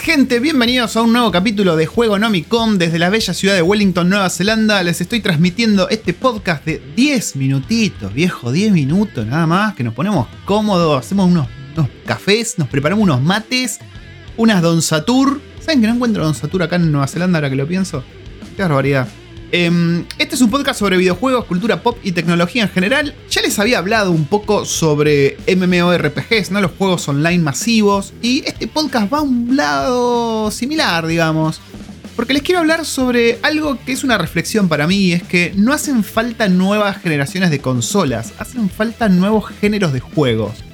gente, bienvenidos a un nuevo capítulo de Juego Nomicom desde la bella ciudad de Wellington, Nueva Zelanda. Les estoy transmitiendo este podcast de 10 minutitos, viejo, 10 minutos nada más, que nos ponemos cómodos, hacemos unos, unos cafés, nos preparamos unos mates, unas Don Satur. ¿Saben que no encuentro Don Satur acá en Nueva Zelanda ahora que lo pienso? Qué barbaridad. Em, este es un podcast sobre videojuegos, cultura pop y tecnología en general. Ya les había hablado un poco sobre MMORPGs, ¿no? los juegos online masivos. Y este podcast va a un lado similar, digamos. Porque les quiero hablar sobre algo que es una reflexión para mí, es que no hacen falta nuevas generaciones de consolas, hacen falta nuevos géneros de juegos.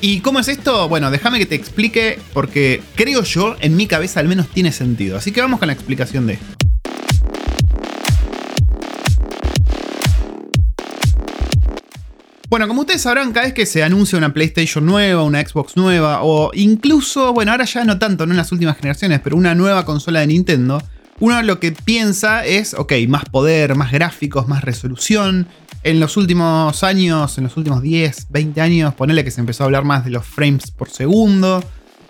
¿Y cómo es esto? Bueno, déjame que te explique porque creo yo, en mi cabeza al menos tiene sentido. Así que vamos con la explicación de esto. Bueno, como ustedes sabrán, cada vez que se anuncia una PlayStation nueva, una Xbox nueva, o incluso, bueno, ahora ya no tanto, no en las últimas generaciones, pero una nueva consola de Nintendo, uno lo que piensa es, ok, más poder, más gráficos, más resolución. En los últimos años, en los últimos 10, 20 años, ponele que se empezó a hablar más de los frames por segundo.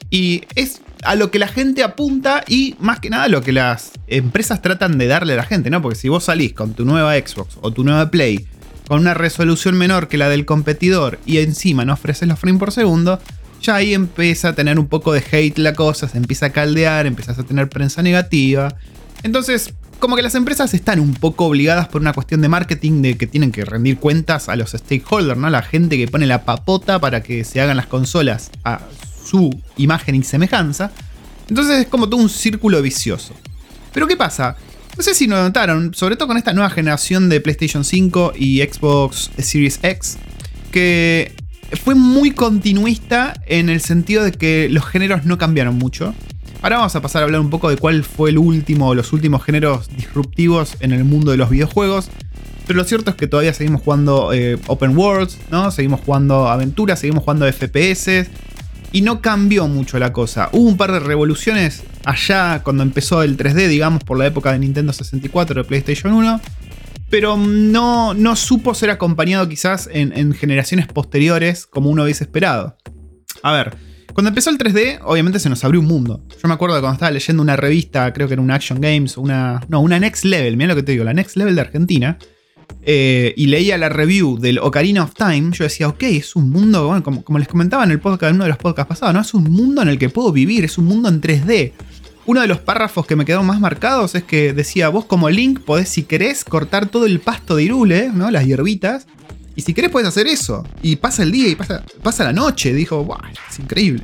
Y es a lo que la gente apunta y más que nada a lo que las empresas tratan de darle a la gente, ¿no? Porque si vos salís con tu nueva Xbox o tu nueva Play con una resolución menor que la del competidor y encima no ofreces los frames por segundo, ya ahí empieza a tener un poco de hate la cosa, se empieza a caldear, empiezas a tener prensa negativa. Entonces, como que las empresas están un poco obligadas por una cuestión de marketing de que tienen que rendir cuentas a los stakeholders, ¿no? La gente que pone la papota para que se hagan las consolas a su imagen y semejanza. Entonces es como todo un círculo vicioso. Pero ¿qué pasa? No sé si lo notaron, sobre todo con esta nueva generación de PlayStation 5 y Xbox Series X, que fue muy continuista en el sentido de que los géneros no cambiaron mucho. Ahora vamos a pasar a hablar un poco de cuál fue el último o los últimos géneros disruptivos en el mundo de los videojuegos. Pero lo cierto es que todavía seguimos jugando eh, open worlds, ¿no? Seguimos jugando aventuras, seguimos jugando FPS. Y no cambió mucho la cosa. Hubo un par de revoluciones allá cuando empezó el 3D, digamos, por la época de Nintendo 64 de PlayStation 1. Pero no, no supo ser acompañado quizás en, generaciones posteriores como uno hubiese esperado. A ver, cuando empezó el 3D, obviamente se nos abrió un mundo. Yo me acuerdo cuando estaba leyendo una revista, creo que era una Action Games, una. No, una Next Level, mira lo que te digo, la Next Level de Argentina. Eh, y leía la review del Ocarina of Time, yo decía, ok, es un mundo, como, como, les comentaba en el podcast, en uno de los podcasts pasados, ¿no? Es un mundo en el que puedo vivir, es un mundo en 3D. Uno de los párrafos que me quedaron más marcados es que decía, vos como Link podés, si querés, cortar todo el pasto de Irule, ¿no? Las hierbitas. Y si querés puedes hacer eso. Y pasa el día y pasa, pasa la noche. Dijo, wow, es increíble.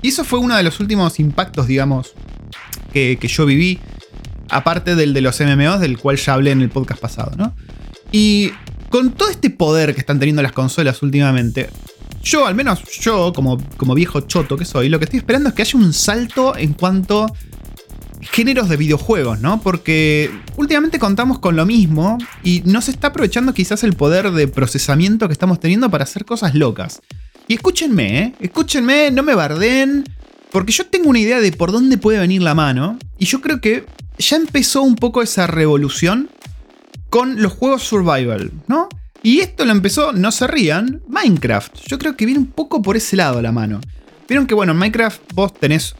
Y eso fue uno de los últimos impactos, digamos, que, que yo viví. Aparte del de los MMOs, del cual ya hablé en el podcast pasado, ¿no? Y con todo este poder que están teniendo las consolas últimamente, yo, al menos yo, como, como viejo choto que soy, lo que estoy esperando es que haya un salto en cuanto géneros de videojuegos, ¿no? Porque últimamente contamos con lo mismo y no se está aprovechando quizás el poder de procesamiento que estamos teniendo para hacer cosas locas. Y escúchenme, ¿eh? Escúchenme, no me barden, porque yo tengo una idea de por dónde puede venir la mano y yo creo que ya empezó un poco esa revolución con los juegos survival, ¿no? Y esto lo empezó, no se rían, Minecraft. Yo creo que viene un poco por ese lado la mano. Vieron que, bueno, en Minecraft vos tenés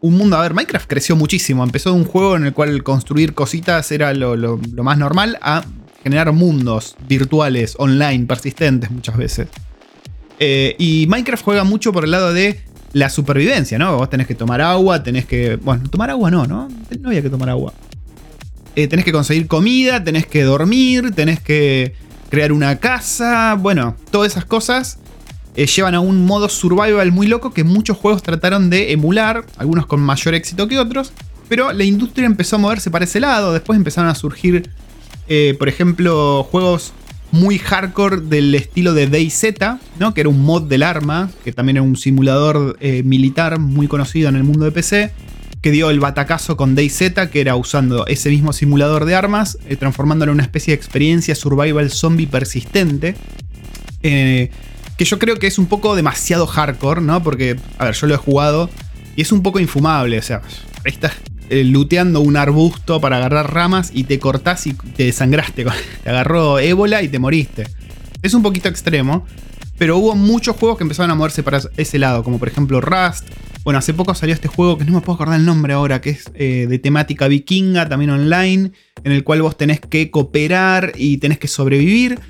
un mundo. A ver, Minecraft creció muchísimo. Empezó de un juego en el cual construir cositas era lo, más normal a generar mundos virtuales, online, persistentes muchas veces. Eh, y Minecraft juega mucho por el lado de la supervivencia, ¿no? Vos tenés que tomar agua, tenés que. Bueno, tomar agua no, ¿no? No había que tomar agua. Eh, tenés que conseguir comida, tenés que dormir, tenés que crear una casa, bueno, todas esas cosas eh, llevan a un modo survival muy loco que muchos juegos trataron de emular, algunos con mayor éxito que otros, pero la industria empezó a moverse para ese lado, después empezaron a surgir, eh, por ejemplo, juegos muy hardcore del estilo de DayZ, ¿no? que era un mod del arma, que también era un simulador militar muy conocido en el mundo de PC que dio el batacazo con DayZ, que era usando ese mismo simulador de armas, eh, transformándolo en una especie de experiencia survival zombie persistente. Eh, que yo creo que es un poco demasiado hardcore, ¿no? Porque, a ver, yo lo he jugado y es un poco infumable. O sea, estás eh, looteando un arbusto para agarrar ramas y te cortás y te desangraste. Te agarró ébola y te moriste. Es un poquito extremo, pero hubo muchos juegos que empezaron a moverse para ese lado, como por ejemplo Rust, Bueno, hace poco salió este juego que no me puedo acordar el nombre ahora, que es eh, de temática vikinga, también online, en el cual vos tenés que cooperar y tenés que sobrevivir.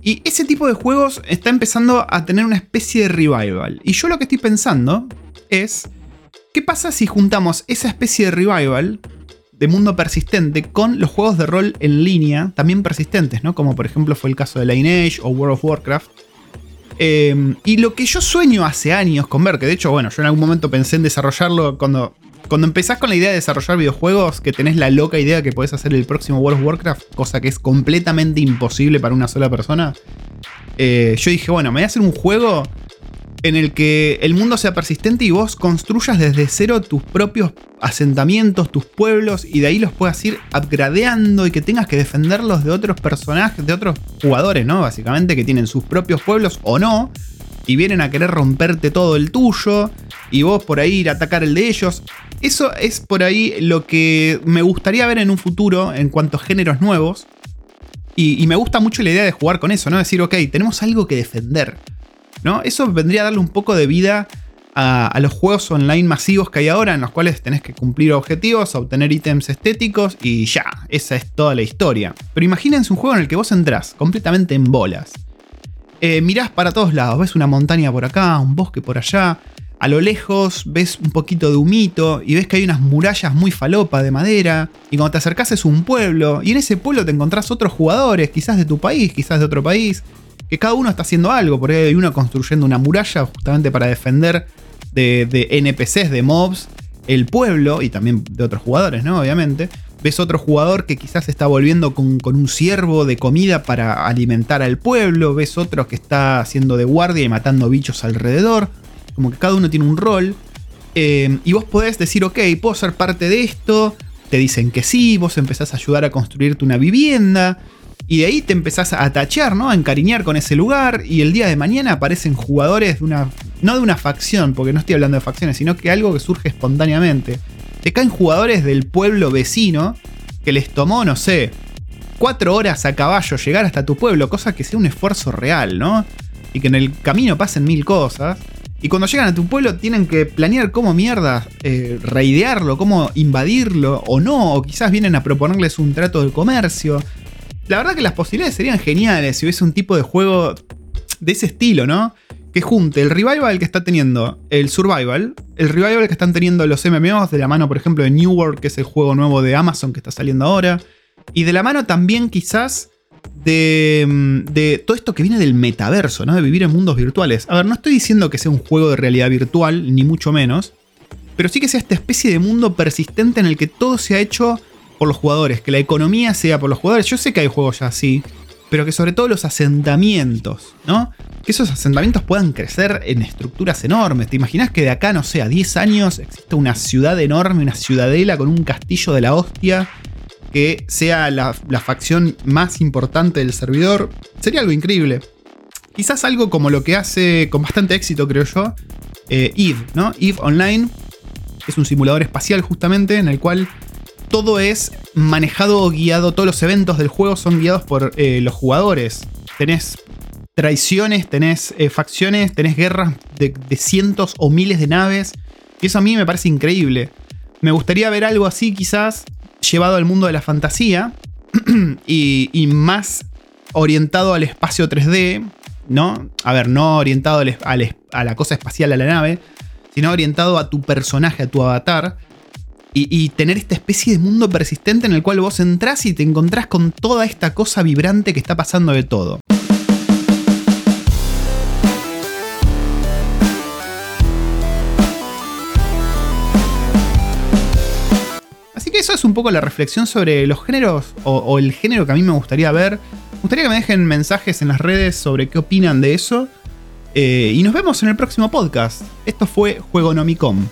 Y ese tipo de juegos está empezando a tener una especie de revival. Y yo lo que estoy pensando es, ¿qué pasa si juntamos esa especie de revival de mundo persistente con los juegos de rol en línea también persistentes, ¿no? Como por ejemplo fue el caso de Lineage o World of Warcraft, Em, y lo que yo sueño hace años con ver, que de hecho, bueno, yo en algún momento pensé en desarrollarlo cuando, cuando empezás con la idea de desarrollar videojuegos, que tenés la loca idea que podés hacer el próximo World of Warcraft, cosa que es completamente imposible para una sola persona. Eh, yo dije, bueno, me voy a hacer un juego en el que el mundo sea persistente y vos construyas desde cero tus propios asentamientos, tus pueblos, y de ahí los puedas ir upgradeando y que tengas que defenderlos de otros personajes, de otros jugadores, ¿no? Básicamente que tienen sus propios pueblos o no, y vienen a querer romperte todo el tuyo, y vos por ahí ir a atacar el de ellos. Eso es por ahí lo que me gustaría ver en un futuro en cuanto a géneros nuevos. Y, y me gusta mucho la idea de jugar con eso, ¿no? Decir, ok, tenemos algo que defender. ¿No? Eso vendría a darle un poco de vida a, los juegos online masivos que hay ahora, en los cuales tenés que cumplir objetivos, obtener ítems estéticos y ya, esa es toda la historia. Pero imagínense un juego en el que vos entrás completamente en bolas. Eh, mirás para todos lados, ves una montaña por acá, un bosque por allá, a lo lejos ves un poquito de humito y ves que hay unas murallas muy falopa de madera. Y cuando te acercás es un pueblo. Y en ese pueblo te encontrás otros jugadores, quizás de tu país, quizás de otro país que cada uno está haciendo algo. Por ahí hay uno construyendo una muralla justamente para defender de, NPCs, de mobs, el pueblo y también de otros jugadores, ¿no? Obviamente. Ves otro jugador que quizás está volviendo con, un ciervo de comida para alimentar al pueblo. Ves otro que está haciendo de guardia y matando bichos alrededor. Como que cada uno tiene un rol. Eh, y vos podés decir, ok, puedo ser parte de esto. Te dicen que sí, vos empezás a ayudar a construirte una vivienda. Y de ahí te empezás a tachear, ¿no? A encariñar con ese lugar. Y el día de mañana aparecen jugadores de una. No de una facción, porque no estoy hablando de facciones, sino que algo que surge espontáneamente. Te caen jugadores del pueblo vecino que les tomó, no sé, cuatro horas a caballo llegar hasta tu pueblo, cosa que sea un esfuerzo real, ¿no? Y que en el camino pasen mil cosas. Y cuando llegan a tu pueblo tienen que planear cómo mierda eh, reidearlo, cómo invadirlo o no, o quizás vienen a proponerles un trato de comercio. La verdad que las posibilidades serían geniales si hubiese un tipo de juego de ese estilo, ¿no? Que junte el revival que está teniendo el survival, el revival que están teniendo los MMOs de la mano, por ejemplo, de New World, que es el juego nuevo de Amazon que está saliendo ahora, y de la mano también quizás de, mm, de, todo esto que viene del metaverso, ¿no? De vivir en mundos virtuales. A ver, no estoy diciendo que sea un juego de realidad virtual, ni mucho menos, pero sí que sea esta especie de mundo persistente en el que todo se ha hecho por los jugadores, que la economía sea por los jugadores. Yo sé que hay juegos ya así, pero que sobre todo los asentamientos, ¿no? Que esos asentamientos puedan crecer en estructuras enormes. ¿Te imaginas que de acá, no sé, a 10 años existe una ciudad enorme, una ciudadela con un castillo de la hostia? Que sea la, facción más importante del servidor. Sería algo increíble. Quizás algo como lo que hace con bastante éxito, creo yo, eh, Eve, ¿no? Eve Online es un simulador espacial justamente en el cual todo es manejado o guiado, todos los eventos del juego son guiados por eh, los jugadores. Tenés traiciones, tenés eh, facciones, tenés guerras de, cientos o miles de naves. Y eso a mí me parece increíble. Me gustaría ver algo así quizás llevado al mundo de la fantasía y, más orientado al espacio 3D, ¿no? A ver, no orientado a la cosa espacial, a la nave, sino orientado a tu personaje, a tu avatar y, tener esta especie de mundo persistente en el cual vos entrás y te encontrás con toda esta cosa vibrante que está pasando de todo. Así que eso es un poco la reflexión sobre los géneros o, el género que a mí me gustaría ver. Me gustaría que me dejen mensajes en las redes sobre qué opinan de eso. Eh, y nos vemos en el próximo podcast. Esto fue Juego Nomicom.